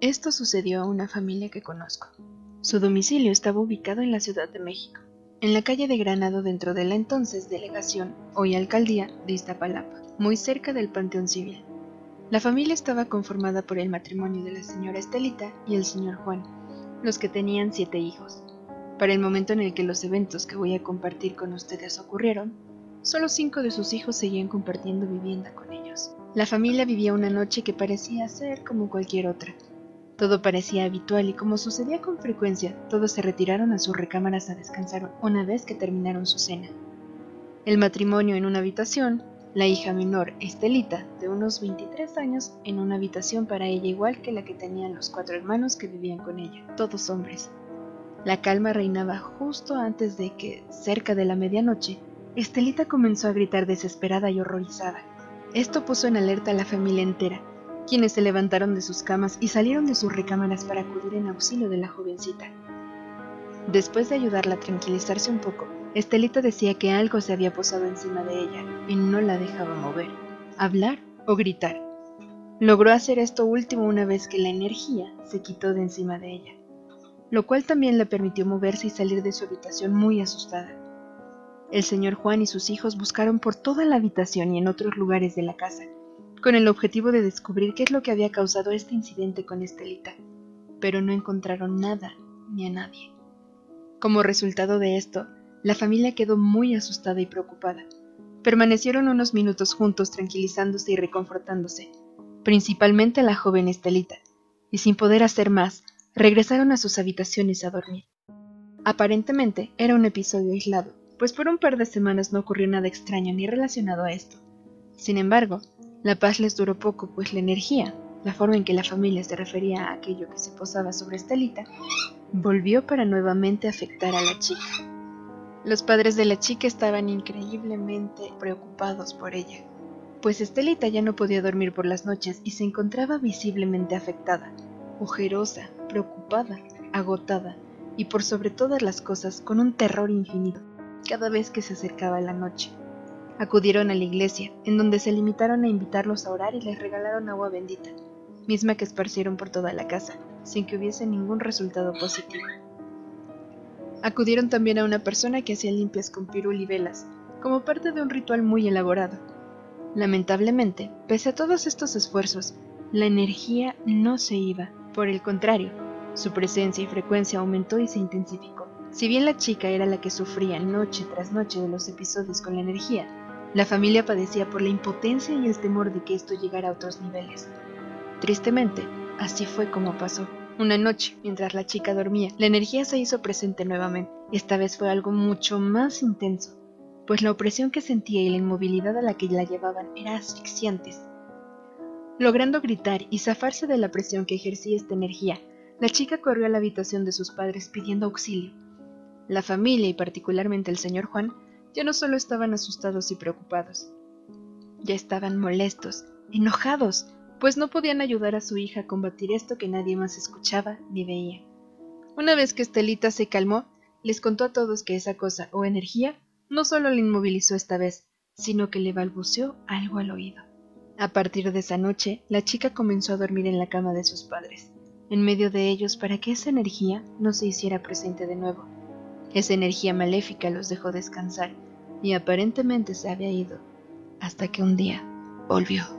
Esto sucedió a una familia que conozco. Su domicilio estaba ubicado en la Ciudad de México, en la calle de Granado dentro de la entonces delegación, hoy alcaldía, de Iztapalapa, muy cerca del Panteón Civil. La familia estaba conformada por el matrimonio de la señora Estelita y el señor Juan, los que tenían siete hijos. Para el momento en el que los eventos que voy a compartir con ustedes ocurrieron, solo cinco de sus hijos seguían compartiendo vivienda con ellos. La familia vivía una noche que parecía ser como cualquier otra, todo parecía habitual y como sucedía con frecuencia, todos se retiraron a sus recámaras a descansar una vez que terminaron su cena. El matrimonio en una habitación, la hija menor, Estelita, de unos 23 años, en una habitación para ella igual que la que tenían los cuatro hermanos que vivían con ella, todos hombres. La calma reinaba justo antes de que, cerca de la medianoche, Estelita comenzó a gritar desesperada y horrorizada. Esto puso en alerta a la familia entera, quienes se levantaron de sus camas y salieron de sus recámaras para acudir en auxilio de la jovencita. Después de ayudarla a tranquilizarse un poco, Estelita decía que algo se había posado encima de ella y no la dejaba mover, hablar o gritar. Logró hacer esto último una vez que la energía se quitó de encima de ella, lo cual también le permitió moverse y salir de su habitación muy asustada. El señor Juan y sus hijos buscaron por toda la habitación y en otros lugares de la casa, con el objetivo de descubrir qué es lo que había causado este incidente con Estelita, pero no encontraron nada ni a nadie. Como resultado de esto, la familia quedó muy asustada y preocupada. Permanecieron unos minutos juntos tranquilizándose y reconfortándose, principalmente la joven Estelita, y sin poder hacer más, regresaron a sus habitaciones a dormir. Aparentemente era un episodio aislado, pues por un par de semanas no ocurrió nada extraño ni relacionado a esto. Sin embargo, la paz les duró poco, pues la energía, la forma en que la familia se refería a aquello que se posaba sobre Estelita, volvió para nuevamente afectar a la chica. Los padres de la chica estaban increíblemente preocupados por ella, pues Estelita ya no podía dormir por las noches y se encontraba visiblemente afectada, ojerosa, preocupada, agotada y por sobre todas las cosas con un terror infinito cada vez que se acercaba la noche. Acudieron a la iglesia, en donde se limitaron a invitarlos a orar y les regalaron agua bendita, misma que esparcieron por toda la casa, sin que hubiese ningún resultado positivo. Acudieron también a una persona que hacía limpias con pirul y velas, como parte de un ritual muy elaborado. Lamentablemente, pese a todos estos esfuerzos, la energía no se iba, por el contrario, su presencia y frecuencia aumentó y se intensificó. Si bien la chica era la que sufría noche tras noche de los episodios con la energía, la familia padecía por la impotencia y el temor de que esto llegara a otros niveles. Tristemente, así fue como pasó. Una noche, mientras la chica dormía, la energía se hizo presente nuevamente. Esta vez fue algo mucho más intenso, pues la opresión que sentía y la inmovilidad a la que la llevaban era asfixiantes. Logrando gritar y zafarse de la presión que ejercía esta energía, la chica corrió a la habitación de sus padres pidiendo auxilio. La familia y particularmente el señor Juan ya no solo estaban asustados y preocupados, ya estaban molestos, enojados, pues no podían ayudar a su hija a combatir esto que nadie más escuchaba ni veía. Una vez que Estelita se calmó, les contó a todos que esa cosa o energía no solo le inmovilizó esta vez, sino que le balbuceó algo al oído. A partir de esa noche, la chica comenzó a dormir en la cama de sus padres, en medio de ellos para que esa energía no se hiciera presente de nuevo. Esa energía maléfica los dejó descansar y aparentemente se había ido, hasta que un día volvió.